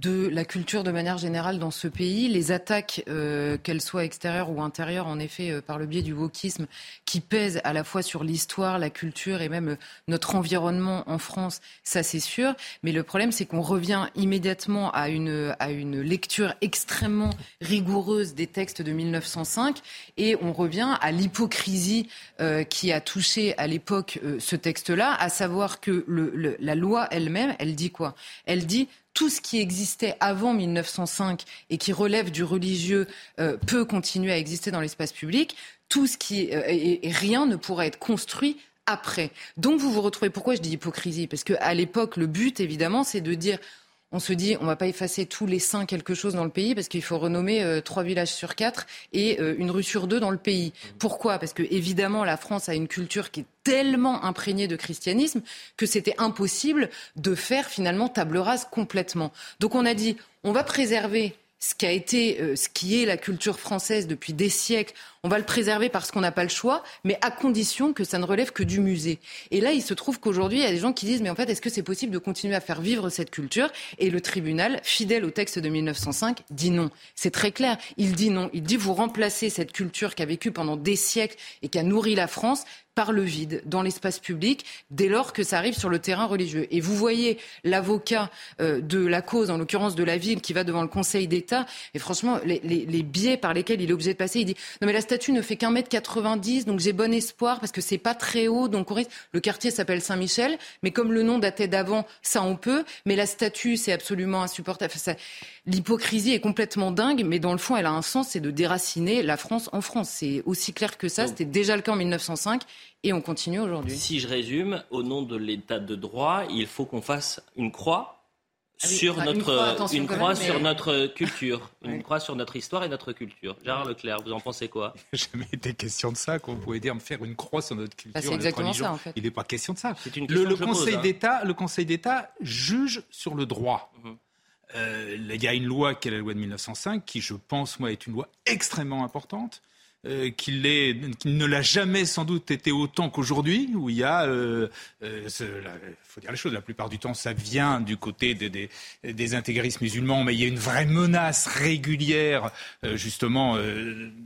de la culture de manière générale dans ce pays. Les attaques, euh, qu'elles soient extérieures ou intérieures, en effet, euh, par le biais du wokisme, qui pèsent à la fois sur l'histoire, la culture et même euh, notre environnement en France, ça c'est sûr. Mais le problème, c'est qu'on revient immédiatement à une, à une lecture extrêmement rigoureuse des textes de 1905 et on revient à l'hypocrisie qui a touché à l'époque ce texte-là, à savoir que le, la loi elle-même, elle dit quoi? Elle dit tout ce qui existait avant 1905 et qui relève du religieux euh, peut continuer à exister dans l'espace public. Tout ce qui euh, et, rien ne pourra être construit après. Donc vous vous retrouvez. Pourquoi je dis hypocrisie? Parce qu'à l'époque, le but, évidemment, c'est de dire on se dit on va pas effacer tous les saints quelque chose dans le pays parce qu'il faut renommer euh, trois villages sur quatre et euh, une rue sur deux dans le pays. Pourquoi? Parce que évidemment la France a une culture qui est tellement imprégnée de christianisme que c'était impossible de faire finalement table rase complètement. Donc on a dit on va préserver ce qui a été, euh, ce qui est la culture française depuis des siècles. On va le préserver parce qu'on n'a pas le choix, mais à condition que ça ne relève que du musée. Et là, il se trouve qu'aujourd'hui, il y a des gens qui disent, mais en fait, est-ce que c'est possible de continuer à faire vivre cette culture? Et le tribunal, fidèle au texte de 1905, dit non. C'est très clair. Il dit non. Il dit, vous remplacez cette culture qui a vécu pendant des siècles et qui a nourri la France par le vide dans l'espace public dès lors que ça arrive sur le terrain religieux. Et vous voyez l'avocat euh, de la cause, en l'occurrence de la ville, qui va devant le Conseil d'État, et franchement, les, biais par lesquels il est obligé de passer, il dit non mais la statue ne fait qu'un mètre 90, donc j'ai bon espoir parce que c'est pas très haut, donc on risque... le quartier s'appelle Saint-Michel, mais comme le nom datait d'avant, ça on peut, mais la statue c'est absolument insupportable. Enfin, ça... L'hypocrisie est complètement dingue, mais dans le fond, elle a un sens, c'est de déraciner la France en France. C'est aussi clair que ça. C'était déjà le cas en 1905 et on continue aujourd'hui. Si je résume, au nom de l'état de droit, il faut qu'on fasse une croix ah sur notre une croix, sur notre culture, une croix sur notre histoire et notre culture. Gérard Leclerc, vous en pensez quoi? Il n'a jamais été question de ça qu'on pouvait dire me faire une croix sur notre culture. Bah, c'est exactement ça en fait. Il n'est pas question de ça. le, le Conseil hein. d'État, le Conseil d'État juge sur le droit. Mhm. Euh, il y a une loi qui est la loi de 1905, qui, je pense, moi, est une loi extrêmement importante. Euh, qu'il ne l'a jamais sans doute été autant qu'aujourd'hui, où il y a, euh, euh faut dire les choses, la plupart du temps ça vient du côté des, des, intégristes musulmans, mais il y a une vraie menace régulière euh, justement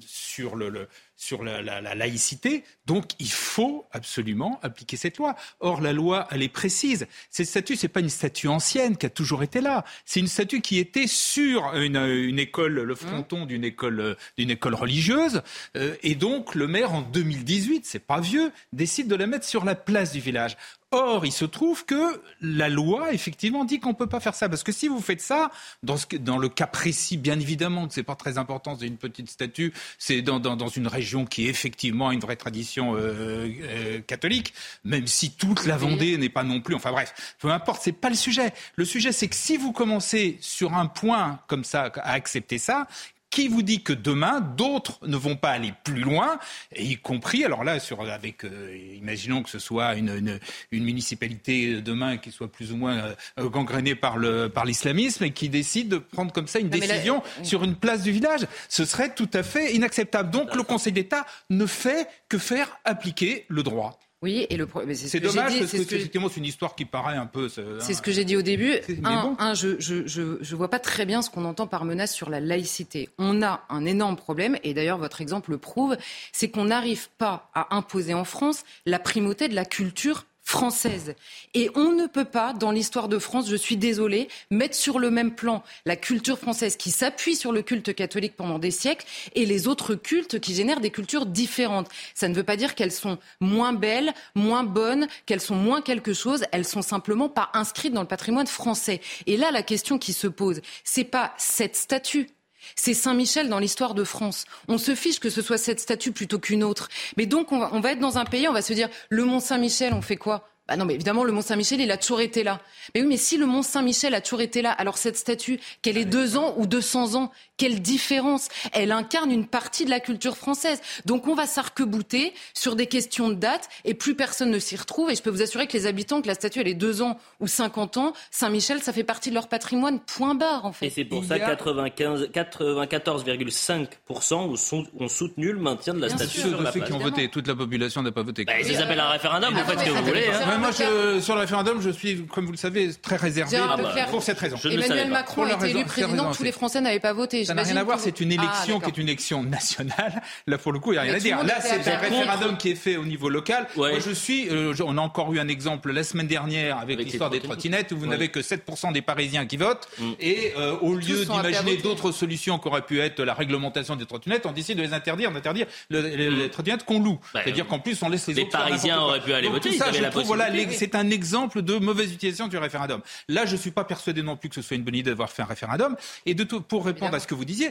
sur le, sur la, laïcité. Donc, il faut absolument appliquer cette loi. Or, la loi, elle est précise. Cette statue, c'est pas une statue ancienne qui a toujours été là. C'est une statue qui était sur une, école, le fronton d'une école, d'une école religieuse. Euh, et donc, le maire, en 2018, c'est pas vieux, décide de la mettre sur la place du village. Or, il se trouve que la loi, effectivement, dit qu'on ne peut pas faire ça. Parce que si vous faites ça, dans, ce, dans le cas précis, bien évidemment, que ce n'est pas très important, c'est une petite statue, c'est dans, dans, dans, une région qui est effectivement une vraie tradition euh, euh, catholique, même si toute la Vendée n'est pas non plus. Enfin bref, peu importe, c'est pas le sujet. Le sujet, c'est que si vous commencez sur un point comme ça à accepter ça, qui vous dit que demain, d'autres ne vont pas aller plus loin, et y compris, alors là, sur, avec, euh, imaginons que ce soit une, une, une, municipalité demain qui soit plus ou moins euh, gangrénée par, le, par l'islamisme et qui décide de prendre comme ça une décision sur une place du village. Ce serait tout à fait inacceptable. Donc le Conseil d'État ne fait que faire appliquer le droit. Oui, et le c'est dommage parce que, effectivement c'est une histoire qui paraît un peu. C'est ce que j'ai dit au début. Un, un, je, je, je, je vois pas très bien ce qu'on entend par menace sur la laïcité. On a un énorme problème, et d'ailleurs votre exemple le prouve, c'est qu'on n'arrive pas à imposer en France la primauté de la culture française. Et on ne peut pas, dans l'histoire de France, je suis désolée, mettre sur le même plan la culture française qui s'appuie sur le culte catholique pendant des siècles et les autres cultes qui génèrent des cultures différentes. Ça ne veut pas dire qu'elles sont moins belles, moins bonnes, qu'elles sont moins quelque chose. Elles sont simplement pas inscrites dans le patrimoine français. Et là, la question qui se pose, c'est pas cette statue c'est Saint-Michel dans l'histoire de France. On se fiche que ce soit cette statue plutôt qu'une autre. Mais donc, on va, être dans un pays, on va se dire, le Mont Saint-Michel, on fait quoi? Bah non, mais évidemment, le Mont Saint-Michel, il a toujours été là. Mais oui, mais si le Mont Saint-Michel a toujours été là, alors cette statue, qu'elle ait deux ans ou 200 ans, quelle différence? Elle incarne une partie de la culture française. Donc on va s'arc-bouter sur des questions de date et plus personne ne s'y retrouve. Et je peux vous assurer que les habitants, que la statue, elle ait deux ans ou 50 ans, Saint-Michel, ça fait partie de leur patrimoine, point barre, en fait. Et c'est pour ça que 94,5% ont soutenu le maintien de la statue. Ceux de ceux qui ont voté, toute la population n'a pas voté. Bah, ça s'appelle un référendum, vous faites ce que vous voulez. Hein moi, sur le référendum, je suis, comme vous le savez, très réservé pour cette raison. Emmanuel Macron a été élu président, tous les Français n'avaient pas voté. Ça n'a rien à voir, c'est une élection ah, qui est une élection nationale. Là, pour le coup, il n'y a rien à dire. Là, c'est un référendum qui est fait au niveau local. Moi, je suis, euh, on a encore eu un exemple la semaine dernière avec, l'histoire des trottinettes où vous n'avez que 7% des Parisiens qui votent. Mm. Et euh, au lieu d'imaginer d'autres solutions qu'aurait pu être la réglementation des trottinettes, on décide de les interdire, d'interdire les trottinettes qu'on loue. Bah, C'est-à-dire qu'en plus, on laisse les, les Parisiens auraient pu aller voter. Ça, je trouve, voilà, c'est un exemple de mauvaise utilisation du référendum. Là, je ne suis pas persuadé non plus que ce soit une bonne idée d'avoir fait un référendum. Et de tout, pour répondre à ce que vous disiez,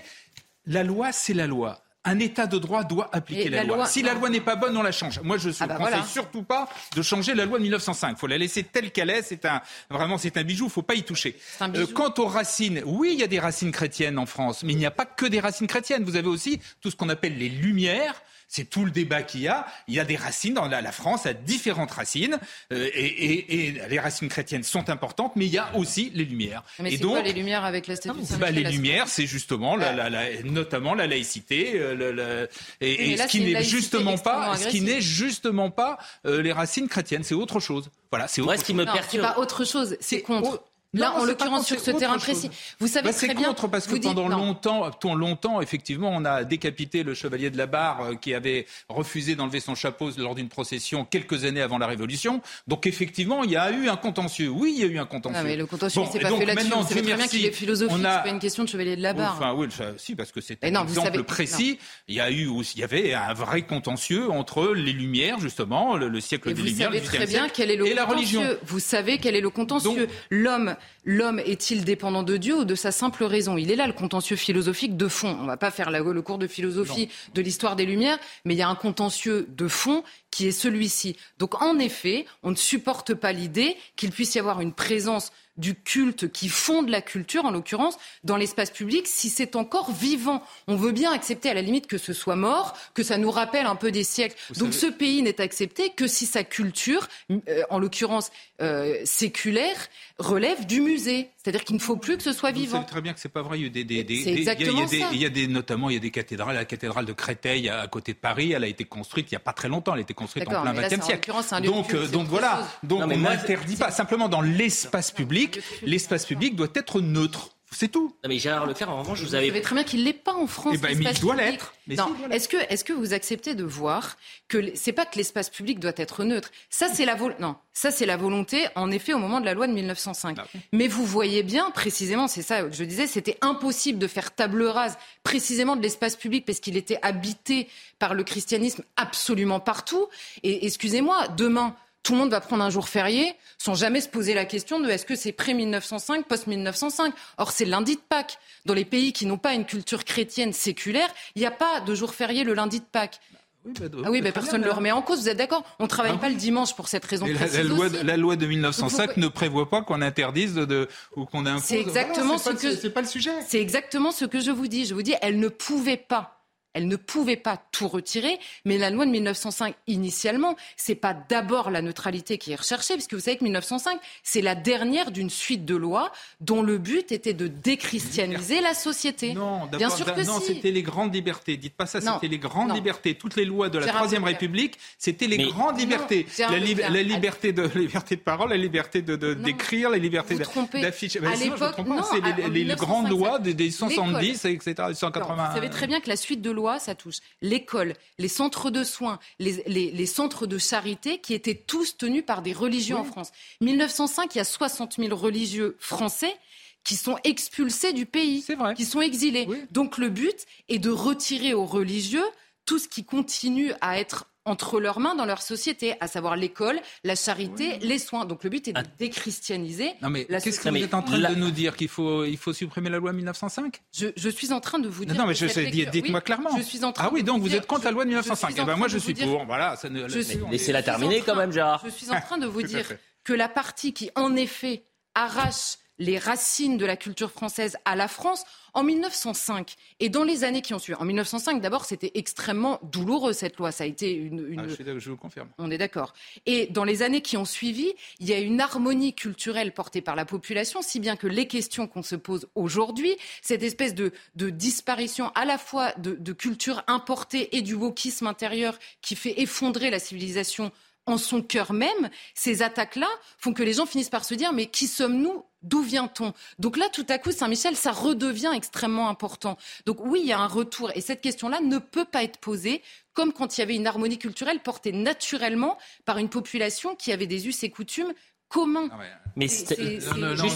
la loi, c'est la loi un État de droit doit appliquer la, loi. Si la loi n'est pas bonne, on la change. Moi, je ne ah bah conseille surtout pas de changer la loi de 1905. Il faut la laisser telle qu'elle est. C'est un vraiment c'est un bijou. Il ne faut pas y toucher. Euh, quant aux racines, oui, il y a des racines chrétiennes en France, mais il n'y a pas que des racines chrétiennes. Vous avez aussi tout ce qu'on appelle les Lumières c'est tout le débat qu'il y a. Il y a des racines dans la, France, a différentes racines, euh, et, les racines chrétiennes sont importantes, mais il y a aussi les Lumières. Mais et donc, quoi, les Lumières avec la statue bah, Les Lumières, c'est justement, la, notamment la laïcité, euh, et, ce qui n'est justement pas, ce qui n'est justement pas les racines chrétiennes, c'est autre chose. Voilà, c'est autre ce qui me perturbe. C'est pas autre chose, c'est contre. Là, en l'occurrence, sur ce terrain précis. Vous savez bah, très bien. C'est contre parce que pendant longtemps, longtemps, effectivement, on a décapité le chevalier de la Barre euh, qui avait refusé d'enlever son chapeau lors d'une procession quelques années avant la Révolution. Donc, effectivement, il y a eu un contentieux. Oui, il y a eu un contentieux. Non, mais le contentieux, c'est pas fait là-dessus. C'est très bien qu'il est philosophique. C'est pas une question de chevalier de la Barre. Enfin, oui, si, parce que c'est un exemple précis. Il y a eu, il y avait un vrai contentieux entre les Lumières, justement, le, siècle des Lumières, vous savez très bien quel est le et la religion. Vous savez quel est le contentieux. L'homme l'homme est-il dépendant de Dieu ou de sa simple raison? Il est là le contentieux philosophique de fond. On ne va pas faire le cours de philosophie de l'histoire des Lumières, mais il y a un contentieux de fond qui est celui-ci. Donc en effet, on ne supporte pas l'idée qu'il puisse y avoir une présence du culte qui fonde la culture, en l'occurrence, dans l'espace public, si c'est encore vivant. On veut bien accepter à la limite que ce soit mort, que ça nous rappelle un peu des siècles. Donc ce pays n'est accepté que si sa culture, euh, en l'occurrence euh, séculaire, relève du musée. C'est-à-dire qu'il ne faut plus que ce soit vivant. Vous savez très bien que c'est pas vrai. Il y a des, des, des, c'est exactement il y a, il y a des, notamment, il y a des cathédrales. La cathédrale de Créteil, à côté de Paris, elle a été construite il n'y a pas très longtemps. Elle a été construite en plein XXe siècle. Donc, euh, donc voilà. Donc on n'interdit pas. Simplement, dans l'espace public, l'espace public doit être neutre. C'est tout. Non mais Gérard Leclerc, en revanche, vous avez. Vous savez très bien qu'il l'est pas en France. Eh ben, mais il doit l'être. Non. Est-ce que, est-ce que vous acceptez de voir que c'est pas que l'espace public doit être neutre. Ça, c'est la non. Ça, c'est la volonté, en effet, au moment de la loi de 1905. Ah mais vous voyez bien, précisément, c'est ça que je disais, c'était impossible de faire table rase précisément de l'espace public parce qu'il était habité par le christianisme absolument partout. Et excusez-moi, demain tout le monde va prendre un jour férié sans jamais se poser la question de est-ce que c'est pré-1905, post-1905. Or, c'est lundi de Pâques. Dans les pays qui n'ont pas une culture chrétienne séculaire, il n'y a pas de jour férié le lundi de Pâques. Oui, bah, ah oui, bah, personne ne le remet en cause, vous êtes d'accord? On ne travaille ah pas le dimanche pour cette raison. La, loi, la, loi, de 1905 ne prévoit pas qu'on interdise de, ou qu'on impose. C'est exactement ce que. C'est pas le sujet. C'est exactement ce que je vous dis. Je vous dis, elle ne pouvait pas elle ne pouvait pas tout retirer, mais la loi de 1905, initialement, c'est pas d'abord la neutralité qui est recherchée, puisque vous savez que 1905, c'est la dernière d'une suite de lois dont le but était de déchristianiser la société. Non, Bien sûr que non, c'était les grandes libertés. Dites pas ça, c'était les grandes libertés. Toutes les lois de la Troisième République, c'était les grandes libertés. la, liberté de liberté de parole, la liberté de d'écrire, la liberté d'afficher. à l'époque, c'est les, grandes lois des, 170, etc., 180. Vous savez très bien que la suite de ça touche l'école, les centres de soins, les, centres de charité qui étaient tous tenus par des religieux en France. 1905, il y a 60 000 religieux français qui sont expulsés du pays, qui sont exilés. Donc le but est de retirer aux religieux tout ce qui continue à être entre leurs mains dans leur société, à savoir l'école, la charité, les soins. Donc le but est de ah. déchristianiser. Non mais qu'est-ce que vous êtes en train de nous dire qu'il faut il faut supprimer la loi 1905 je, je, suis en train de vous dire. Non, mais je sais, dites-moi clairement. Je suis en train ah oui, donc vous êtes contre la loi de 1905. Eh ben moi je suis pour. Voilà. Ça ne... Laissez-la terminer quand même, Gérard. Je suis en train de vous dire que la partie qui en effet arrache les racines de la culture française à la France en 1905 et dans les années qui ont suivi. En 1905, d'abord, c'était extrêmement douloureux cette loi. Ça a été une. une... Ah, je, vous confirme. On est d'accord. Et dans les années qui ont suivi, il y a une harmonie culturelle portée par la population, si bien que les questions qu'on se pose aujourd'hui, cette espèce de, de disparition à la fois de, de culture importée et du wokisme intérieur qui fait effondrer la civilisation en son cœur même, ces attaques-là font que les gens finissent par se dire mais qui sommes-nous? D'où vient-on? Donc là, tout à coup, Saint-Michel, ça redevient extrêmement important. Donc oui, il y a un retour. Et cette question-là ne peut pas être posée comme quand il y avait une harmonie culturelle portée naturellement par une population qui avait des us et coutumes communs. Juste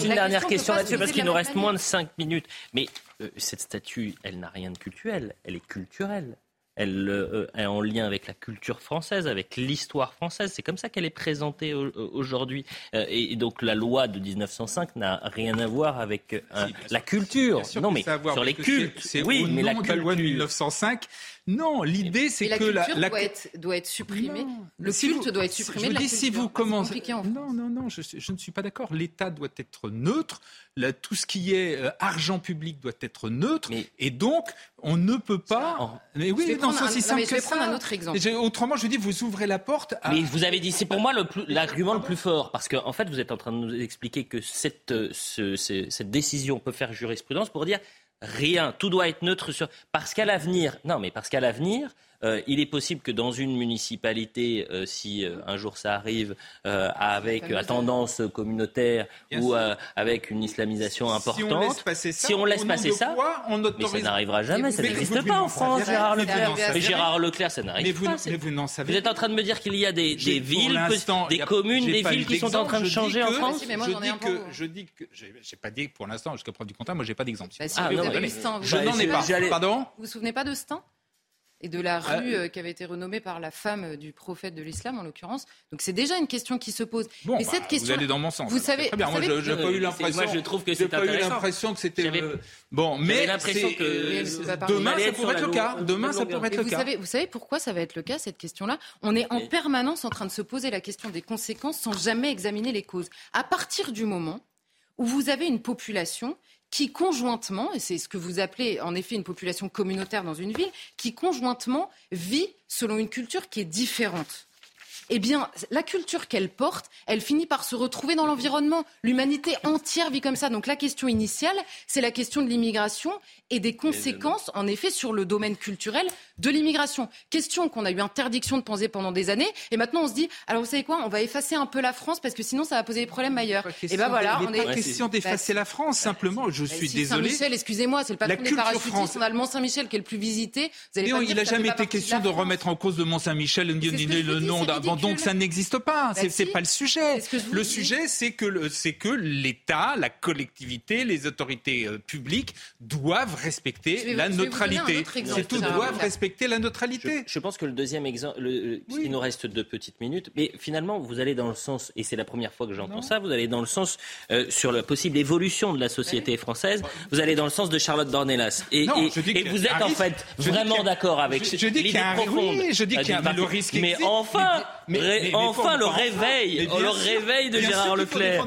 une dernière question là-dessus, parce qu'il nous reste moins de cinq minutes. Mais euh, cette statue, elle n'a rien de culturel, elle est culturelle elle euh, est en lien avec la culture française, avec l'histoire française. C'est comme ça qu'elle est présentée aujourd'hui. Euh, et donc la loi de 1905 n'a rien à voir avec euh, la culture. non, mais sur les cultes. C'est oui, mais la, loi de 1905 non, l'idée c'est que la, la doit, être, doit être supprimée. le culte doit être supprimé. Je, dis si vous commencez. Non, non, non, je, je, ne suis pas d'accord. L'État doit être neutre. tout ce qui est euh, argent public doit être neutre. Et donc, on ne peut pas. Mais oui, non, c'est aussi simple je vais prendre un autre exemple. Autrement, je dis, vous ouvrez la porte. À... Mais vous avez dit, c'est pour moi l'argument le, plus fort, parce qu'en en fait, vous êtes en train de nous expliquer que cette, euh, ce, cette décision peut faire jurisprudence pour dire rien. Tout doit être neutre sur parce qu'à l'avenir, non, mais parce qu'à l'avenir, euh, il est possible que dans une municipalité, euh, si euh, un jour ça arrive avec à tendance communautaire ou avec une islamisation importante, si on laisse passer ça, mais ça n'arrivera jamais, ça n'existe pas en France, Gérard Leclerc. Mais Gérard Leclerc, ça n'arrive pas. Vous, êtes en train de me dire qu'il y a des, villes, des communes, des villes qui sont en train de changer en France. Je dis que, j'ai pas dit pour l'instant, jusqu'à preuve du contraire, moi j'ai pas d'exemple. Bah, ah, je n'en ai pas. Pardon? Vous vous souvenez pas de Stan et de la ah, rue euh, qui avait été renommée par la femme euh, du prophète de l'islam en l'occurrence. Donc c'est déjà une question qui se pose. Bon, Mais cette bah, question, vous allez dans mon sens. Vous savez, très bien. moi, je n'ai pas eu l'impression. Moi, je trouve que c'est pas eu l'impression que c'était euh, bon. Mais l'impression que demain ça pourrait être le cas. Demain ça pourrait être le cas. Savez, vous savez pourquoi ça va être le cas cette question-là? On est en permanence en train de se poser la question des conséquences sans jamais examiner les causes. À partir du moment où vous avez une population qui conjointement, et c'est ce que vous appelez en effet une population communautaire dans une ville, qui conjointement vit selon une culture qui est différente. Eh bien, la culture qu'elle porte, elle finit par se retrouver dans l'environnement. L'humanité entière vit comme ça. Donc la question initiale, c'est la question de l'immigration et des conséquences, en effet, sur le domaine culturel de l'immigration. Question qu'on a eu interdiction de penser pendant des années, et maintenant on se dit, alors vous savez quoi, on va effacer un peu la France parce que sinon ça va poser des problèmes ailleurs. Et ben voilà, on est pas question d'effacer la France. Simplement, je suis désolé. Saint-Michel, excusez-moi, c'est le patron des parachutistes. On a le Mont Saint-Michel qui est le plus visité. Vous allez il n'a jamais été question de remettre en cause le Mont Saint-Michel, le nom Donc ça n'existe pas. Bah c'est pas le sujet. Le sujet, c'est que c'est que l'État, la collectivité, les autorités euh, publiques doivent respecter la neutralité. C'est tout, doivent respecter la neutralité. Je, pense que le deuxième exemple, il nous reste deux petites minutes, mais finalement, vous allez dans le sens, et c'est la première fois que j'entends ça, vous allez dans le sens euh, sur la possible évolution de la société française, vous allez dans le sens de Charlotte Dornelas. Et, et, vous êtes en fait vraiment d'accord avec je, je dis qu'il y a un oui, je dis qu'il y a le risque mais enfin mais, enfin le réveil le réveil de Gérard Leclerc.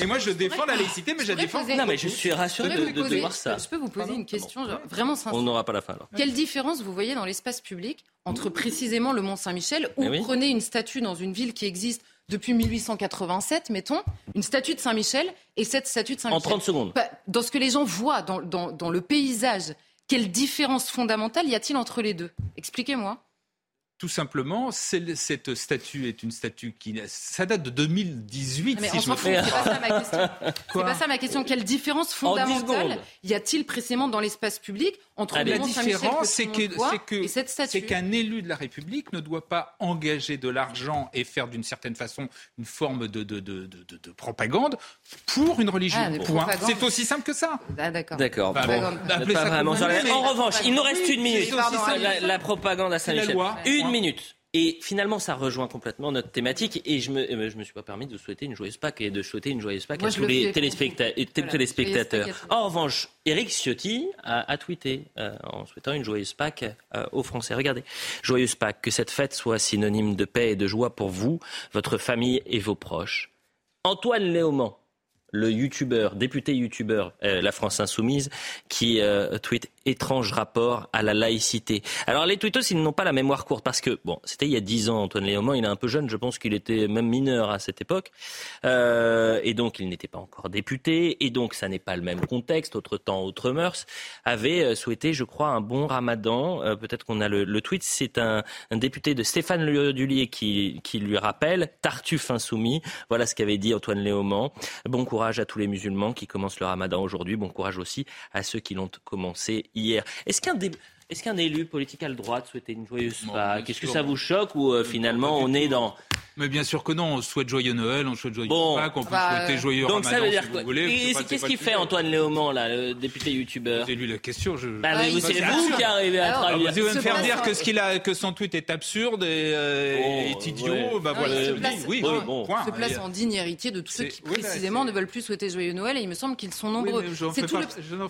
et moi je défends la laïcité mais je défends non mais je suis rassuré de, voir ça. je peux vous poser une question vraiment sincère. on n'aura pas la fin alors. Quelle différence vous voyez dans l'espace public entre précisément le Mont Saint-Michel où prenez une statue dans une ville qui existe depuis 1887, mettons, une statue de Saint-Michel et cette statue de Saint-Michel. En 30 secondes. Bah, dans ce que les gens voient dans, dans, dans le paysage quelle différence fondamentale y a-t-il entre les deux? Expliquez-moi. Tout simplement, cette statue est une statue qui. Ça date de 2018, mais si je me trompe. C'est pas ça ma question. C'est pas ça ma question. Quelle différence fondamentale y a-t-il précisément dans l'espace public entre ah, La différence, c'est que, c'est qu'un élu de la République ne doit pas engager de l'argent et faire d'une certaine façon une forme de, de, de, de propagande pour une religion. Ah, c'est aussi simple que ça. Ah, d'accord. D'accord. en revanche, il nous reste une minute. La, la, propagande à Saint-Michel. Une minute. Et finalement, ça rejoint complètement notre thématique. Et je me, euh, je me suis pas permis de souhaiter une joyeuse Pâques et de souhaiter une joyeuse Pâques à tous les téléspectateurs. En revanche, Eric Ciotti a, tweeté euh, en souhaitant une joyeuse Pâques euh, aux Français. Regardez, joyeuse Pâques, que cette fête soit synonyme de paix et de joie pour vous, votre famille et vos proches. Antoine Léaumont, le youtubeur, député youtubeur, la France Insoumise, qui tweet étrange rapport à la laïcité. Alors les tweetos, ils n'ont pas la mémoire courte parce que, bon, c'était il y a dix ans, Antoine Léaumont, il est un peu jeune, je pense qu'il était même mineur à cette époque, euh, et donc il n'était pas encore député, et donc ça n'est pas le même contexte, autre temps, autre mœurs, avait euh, souhaité, je crois, un bon ramadan, euh, peut-être qu'on a le, le tweet, c'est un, un, député de Stéphane Dullier qui, qui lui rappelle, Tartuffe insoumis, voilà ce qu'avait dit Antoine Léaumont, bon courage à tous les musulmans qui commencent le ramadan aujourd'hui, bon courage aussi à ceux qui l'ont commencé hier. Est-ce qu'un est-ce qu'un élu politique a le droit de souhaiter une joyeuse Pâques Est-ce que ça vous choque ou euh, finalement on est dans mais bien sûr que non, on souhaite joyeux Noël, on souhaite joyeux Pâques, on peut bah, souhaiter joyeux Donc ça veut dire si vous voulez. qu'est-ce qu'il fait Antoine Léaumont, là, le député youtubeur C'est lui la question. Je... Bah, c'est vous qui arrivez à travailler. Vous allez me faire dire que, ce qu'il a, que son tweet est absurde et euh, est idiot, bah voilà. Oui, bon. Se place en digne héritier de tous ceux qui précisément ne veulent plus souhaiter joyeux Noël et il me semble qu'ils sont nombreux.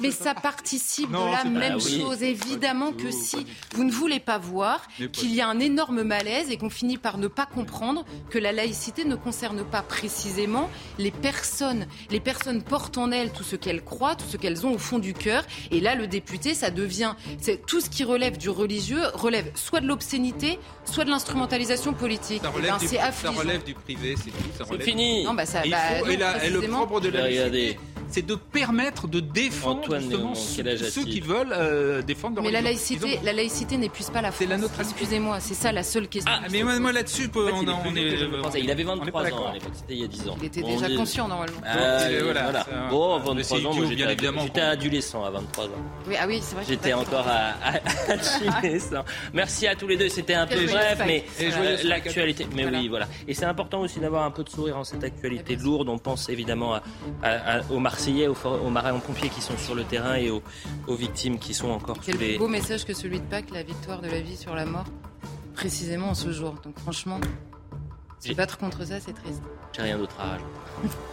Mais ça participe de la même chose, évidemment que si vous ne voulez pas voir qu'il y a un énorme malaise et qu'on finit par ne pas comprendre que la laïcité ne concerne pas précisément les personnes. Les personnes portent en elles tout ce qu'elles croient, tout ce qu'elles ont au fond du cœur. Et là, le député, ça devient, c'est tout ce qui relève du religieux relève soit de l'obscénité, soit de l'instrumentalisation politique. Ça relève, du, ça relève du privé, c'est tout. C'est fini. Non, bah ça, bah, et, le propre de la laïcité, c'est de permettre de défendre justement ceux, qui veulent euh, défendre leur Mais la laïcité, la laïcité n'épuise pas la France. La Excusez-moi, c'est ça la seule question. Ah, mais moi, là-dessus, on, on, est, il avait 23 ans à l'époque, c'était il y a 10 ans. Il était déjà conscient normalement. Ah, voilà. Bon, 23 ans, moi j'étais adolescent à 23 ans. Oui, ah oui, c'est vrai. J'étais encore à adolescent. Merci à tous les deux, c'était un peu bref, mais euh, l'actualité. Mais oui, voilà. Et c'est important aussi d'avoir un peu de sourire en cette actualité lourde. On pense évidemment aux Marseillais, aux marins-pompiers qui sont sur le terrain et aux victimes qui sont encore plus beau message que celui de Pâques, la victoire de la vie sur la mort, précisément en ce jour. Donc franchement, se battre contre ça, c'est triste. J'ai rien d'autre à.